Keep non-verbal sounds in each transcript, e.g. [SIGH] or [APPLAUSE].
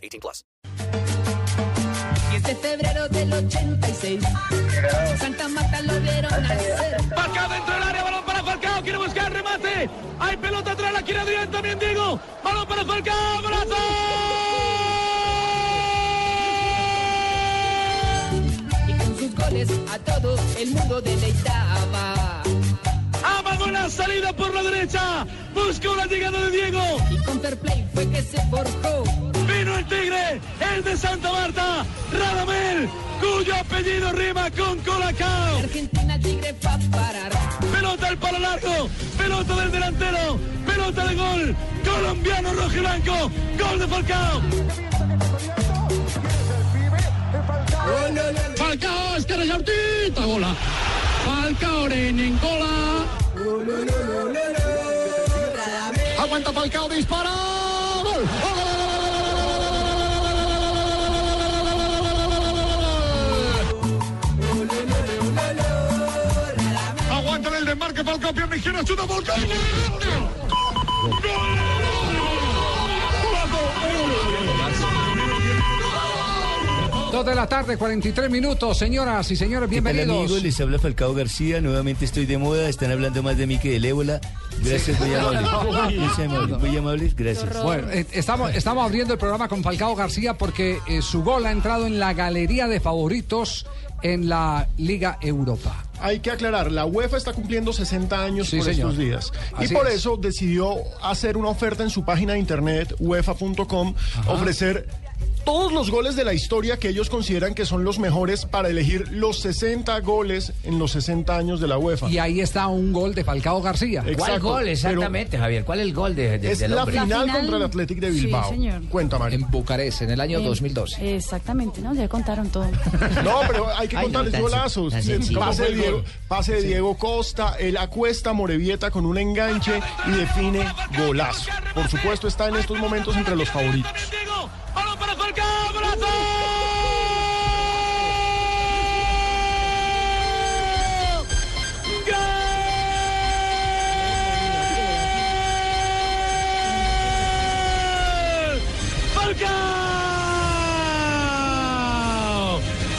18 plus. 10 de febrero del 86, Santa Marta lo vieron nacer. Falcao dentro del área, balón para Falcao, quiere buscar remate. Hay pelota atrás, la quiere Adrián también Diego. Balón para Falcao, golazo. Y con sus goles a todo el mundo deleitaba. Amagó la salida por la derecha. Buscó la llegada de Diego. Y con fair play fue que se forjó. El Tigre, el de Santa Marta, Radamel, cuyo apellido rima con Colacao. Argentina Tigre va a parar. Pelota al palo largo, pelota del delantero, pelota de gol. Colombiano rojo y blanco, gol de Falcao. Falcao, es que resortita, gola. Falcao en gola. Aguanta Falcao, dispara. Gol. Dos de la tarde, 43 minutos. Señoras y señores, ¿Qué tal, bienvenidos. amigos? Les habla Falcao García. Nuevamente estoy de moda. Están hablando más de mí que del ébola. Gracias, muy amables. [LAUGHS] Muy amables, muy amables. Gracias. Bueno, eh, estamos, estamos abriendo el programa con Falcao García porque eh, su gol ha entrado en la galería de favoritos en la Liga Europa. Hay que aclarar, la UEFA está cumpliendo 60 años Sí, por señor. estos días. Así y por es. eso decidió hacer una oferta en su página de internet, uefa.com, ofrecer todos los goles de la historia que ellos consideran que son los mejores para elegir los 60 goles en los 60 años de la UEFA. Y ahí está un gol de Falcao García. Exacto, ¿Cuál gol pero exactamente, Javier? ¿Cuál es el gol de, de- Es del la final, final- contra el Athletic de Sí, Bilbao. señor. Cuenta, Mario. En Bucarest, en el año Eh, 2012. Exactamente, ¿no? Ya contaron todo. [LAUGHS] No, pero hay que Ay, no, golazos. Pase de ¿Cómo fue el Diego, gol? pase de Diego Costa, él acuesta a Morevieta con un enganche y define golazo. Por supuesto, está en estos momentos entre los favoritos. Falcao, golazo. ¡Gol! ¡Falcao!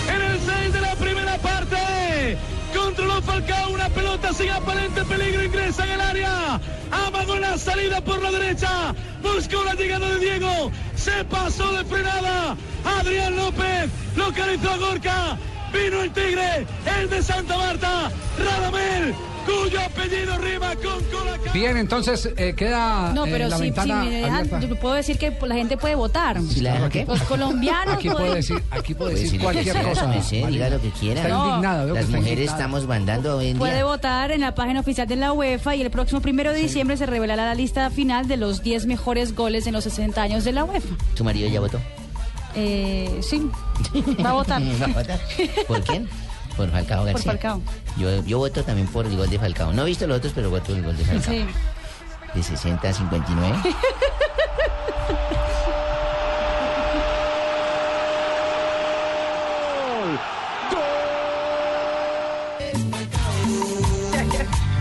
En el 6 de la primera parte, controló Falcao una pelota sin aparente peligro, ingresa en el área, amagó la salida por la derecha, buscó la llegada de Diego, se pasó de frenada, Adrián López localizó a Gorka, vino el Tigre, el de Santa Marta, Radamel, cuyo apellido rima con Colacao. Bien, entonces eh, queda No, eh, pero si, la si ventana me dejan, yo puedo decir que la gente puede votar. ¿Si la qué? Los colombianos Aquí puede decir, aquí puede Pues decir si cualquier le- cosa. me sé, diga lo que quiera. Está No. indignada, veo que Las mujeres indignada. estamos mandando hoy en Puede día. votar en la página oficial de la UEFA y el próximo primero de diciembre se revelará la lista final de los 10 mejores goles en los 60 años de la UEFA. ¿Su marido ya votó? Eh, sí, va a votar. [LAUGHS] ¿Va a votar? ¿Por quién? Por Falcao García. Falcao. Yo, yo voto también por el gol de Falcao. No he visto los otros, pero voto el gol de Falcao. Sí. De 60 a 59. [LAUGHS]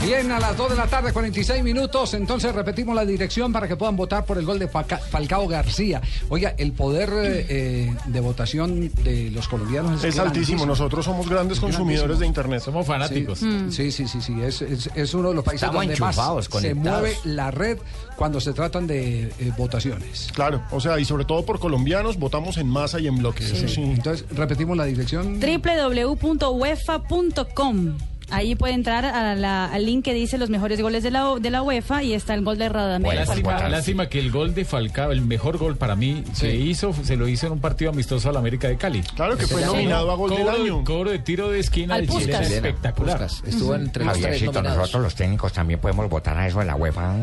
Bien, a las 2 de la tarde, 46 minutos. Entonces repetimos la dirección para que puedan votar por el gol de Falca- Falcao García. Oiga, el poder eh, de votación de los colombianos es, Es altísimo. Nosotros somos grandes consumidores de Internet. Somos fanáticos. Sí, sí, sí, sí. Es, es- es uno de los países Estamos donde más se mueve la red cuando se tratan de eh, votaciones. Claro, o sea, y sobre todo por colombianos, votamos en masa y en bloque. Eso sí. Entonces, repetimos la dirección. www.uefa.com Ahí puede entrar a la- al link que dice los mejores goles de la, de la UEFA y está el gol de Radamel. Lástima, lástima que el gol de Falcao, el mejor gol para mí, se hizo, se lo hizo en un partido amistoso a la América de Cali. Claro que fue Sí. nominado a gol del Cobro- año. Cobro de tiro de esquina Al de Puskás. espectacular. Estuvo entre los tres nosotros los técnicos también podemos votar a eso en la UEFA.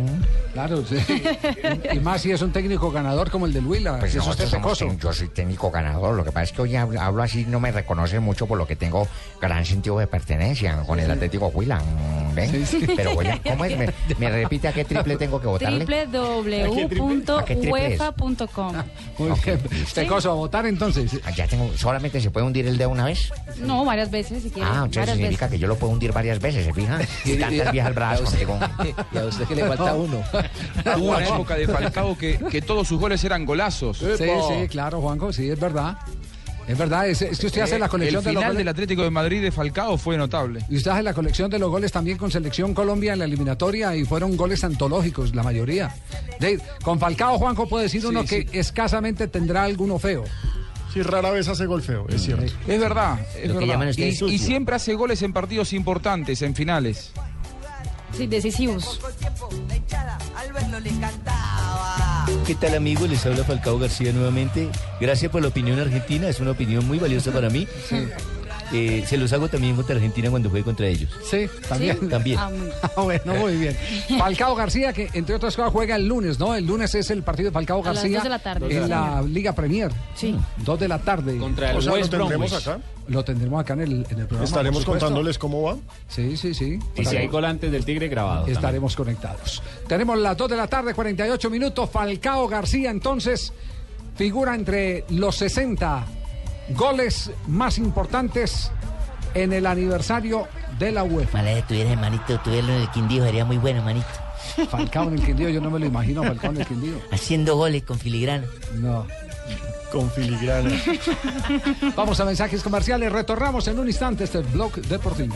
Claro, sí. y más si es un técnico ganador como el de Huila, Pues yo soy técnico ganador. Lo que pasa es que hoy hablo, hablo así, no me reconocen mucho por lo que tengo gran sentido de pertenencia con el Atlético Huila. ¿ven? Pero a- ¿cómo es? ¿Me, me repite a qué triple [LAUGHS] tengo que votarle? Www.uefa.com. Muy bien. Pecoso, a votar entonces. Ah, Ya tengo, solamente se puede hundir el dedo una vez. No, varias veces si quiere. Ah, entonces varias significa veces. que yo lo puedo hundir varias veces, ¿se fija? Y tantas viejas bravas. Y a usted que le [LAUGHS] falta uno. Hubo una época de Falcao que, que todos sus goles eran golazos. Sí, sí, claro, Juanjo, sí, es verdad. Es verdad, es, es que usted hace la colección el de los final goles. del Atlético de Madrid de Falcao fue notable. Y usted hace la colección de los goles también con Selección Colombia en la eliminatoria y fueron goles antológicos, la mayoría. De- con Falcao, Juanjo, puede decir Sí, uno sí. que escasamente tendrá alguno feo. Sí, rara vez hace gol feo, es cierto. Es verdad, es Lo que llaman verdad. ustedes Y, siempre hace goles en partidos importantes, en finales. Sí, decisivos. ¿Qué tal amigos? Les habla Falcao García nuevamente. Gracias por la opinión argentina, es una opinión muy valiosa para mí. Eh, se los hago también contra Argentina cuando juegue contra ellos. Sí, también. También. Ah, [LAUGHS] Ah, bueno, muy bien. Falcao García, que entre otras cosas juega el lunes, ¿no? El lunes es el partido de Falcao A las García dos de la tarde. en la Liga Premier. Sí. Dos de la tarde. Contra el O sea, lo tendremos Bromwich. acá. Lo tendremos acá en el, en el programa. Estaremos contándoles cómo va. Sí, sí, sí. Y si hay gol antes del Tigre grabado. también. Estaremos conectados. Tenemos las 2 de la tarde, 48 minutos. Falcao García, entonces, figura entre los 60 goles más importantes en el aniversario de la UEFA. Mala de tuviera, hermanito, tuviera en el Quindío, sería muy bueno, hermanito. Falcao en el Quindío, yo no me lo imagino, Falcao en el Quindío. Haciendo goles con filigrana. No. Con filigrana. Vamos a mensajes comerciales, retornamos en un instante este blog deportivo.